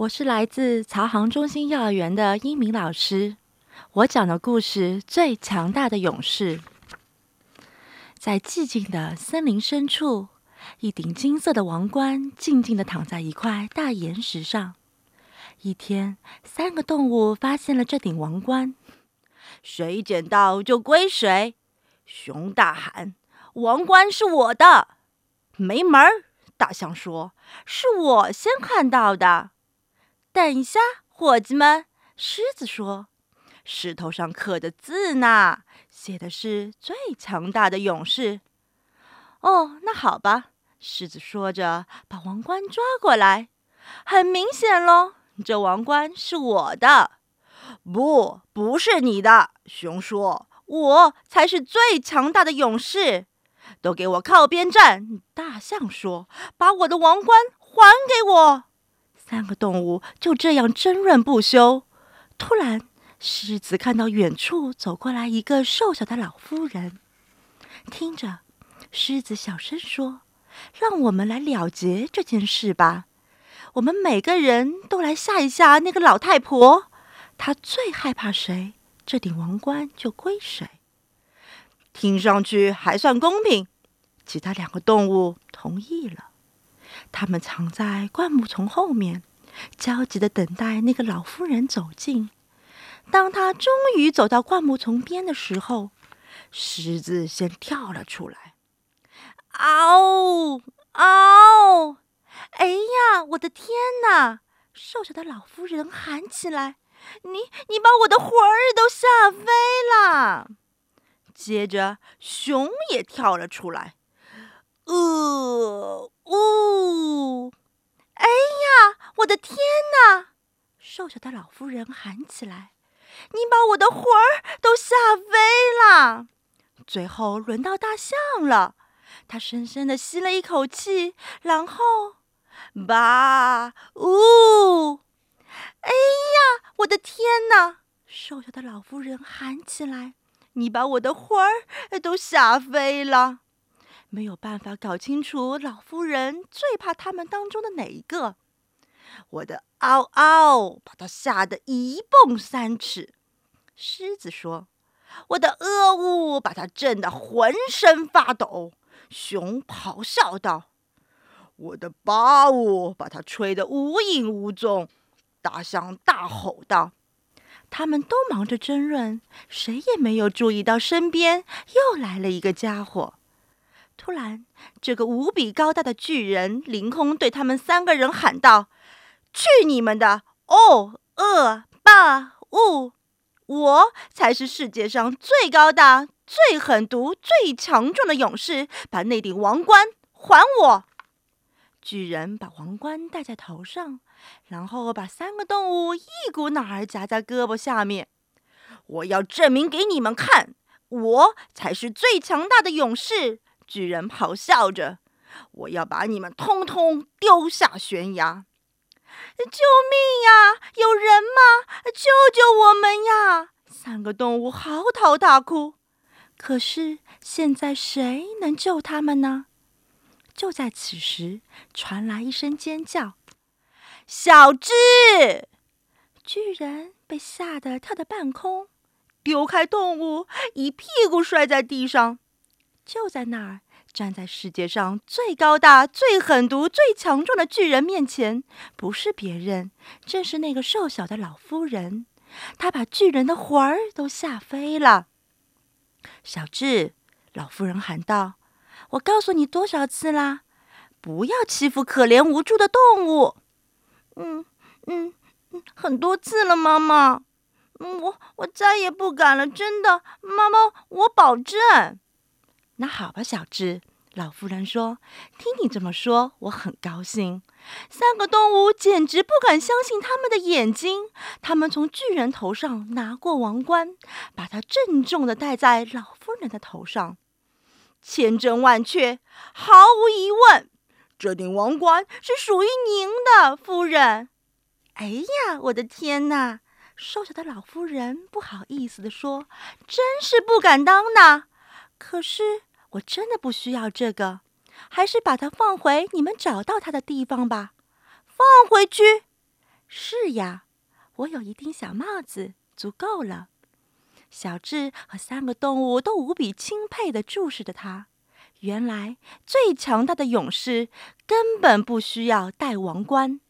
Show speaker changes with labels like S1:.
S1: 我是来自曹航中心幼儿园的英明老师。我讲的故事《最强大的勇士》。在寂静的森林深处，一顶金色的王冠静静的躺在一块大岩石上。一天，三个动物发现了这顶王冠，
S2: 谁捡到就归谁。熊大喊：“王冠是我的！”
S3: 没门儿！大象说：“是我先看到的。”
S4: 等一下，伙计们！
S3: 狮子说：“石头上刻的字呢，写的是最强大的勇士。”
S4: 哦，那好吧。狮子说着，把王冠抓过来。很明显喽，这王冠是我的。
S2: 不，不是你的。熊说：“
S4: 我才是最强大的勇士。”
S2: 都给我靠边站！
S3: 大象说：“
S4: 把我的王冠还给我！”
S3: 三个动物就这样争论不休。突然，狮子看到远处走过来一个瘦小的老妇人。听着，狮子小声说：“让我们来了结这件事吧。我们每个人都来吓一吓那个老太婆。她最害怕谁，这顶王冠就归谁。”
S2: 听上去还算公平。
S3: 其他两个动物同意了。他们藏在灌木丛后面，焦急的等待那个老妇人走近。当她终于走到灌木丛边的时候，狮子先跳了出来。
S4: “嗷！嗷！哎呀，我的天哪！”瘦小的老妇人喊起来，“你你把我的魂儿都吓飞了！”
S2: 接着，熊也跳了出来。“呃。”
S4: 呜！哎呀，我的天哪！瘦小的老妇人喊起来：“你把我的魂儿都吓飞了！”
S3: 最后轮到大象了，他深深的吸了一口气，然后
S4: 吧呜！哎呀，我的天哪！瘦小的老妇人喊起来：“你把我的魂儿都吓飞了！”
S3: 没有办法搞清楚老夫人最怕他们当中的哪一个。
S2: 我的嗷嗷把他吓得一蹦三尺。
S3: 狮子说：“
S2: 我的恶呜把他震得浑身发抖。”熊咆哮道：“我的八呜把他吹得无影无踪。”大象大吼道：“
S3: 他们都忙着争论，谁也没有注意到身边又来了一个家伙。”突然，这个无比高大的巨人凌空对他们三个人喊道：“
S2: 去你们的！哦，恶霸物！我才是世界上最高大、最狠毒、最强壮的勇士！把那顶王冠还我！”
S3: 巨人把王冠戴在头上，然后把三个动物一股脑儿夹在胳膊下面。
S2: 我要证明给你们看，我才是最强大的勇士！巨人咆哮着：“我要把你们通通丢下悬崖！
S4: 救命呀！有人吗？救救我们呀！”
S3: 三个动物嚎啕大哭。可是现在谁能救他们呢？就在此时，传来一声尖叫：“
S2: 小智！”
S3: 巨人被吓得跳到半空，丢开动物，一屁股摔在地上。就在那儿，站在世界上最高大、最狠毒、最强壮的巨人面前，不是别人，正是那个瘦小的老妇人。她把巨人的魂儿都吓飞了。小智，老妇人喊道：“我告诉你多少次啦，不要欺负可怜无助的动物。”“
S4: 嗯嗯嗯，很多次了，妈妈。我我再也不敢了，真的，妈妈，我保证。”
S3: 那好吧，小智。老妇人说：“听你这么说，我很高兴。”三个动物简直不敢相信他们的眼睛。他们从巨人头上拿过王冠，把它郑重的戴在老妇人的头上。
S2: 千真万确，毫无疑问，这顶王冠是属于您的，夫人。
S3: 哎呀，我的天哪！瘦小的老妇人不好意思的说：“真是不敢当呢。可是。”我真的不需要这个，还是把它放回你们找到它的地方吧。
S4: 放回去。
S3: 是呀，我有一顶小帽子，足够了。小智和三个动物都无比钦佩的注视着他。原来，最强大的勇士根本不需要戴王冠。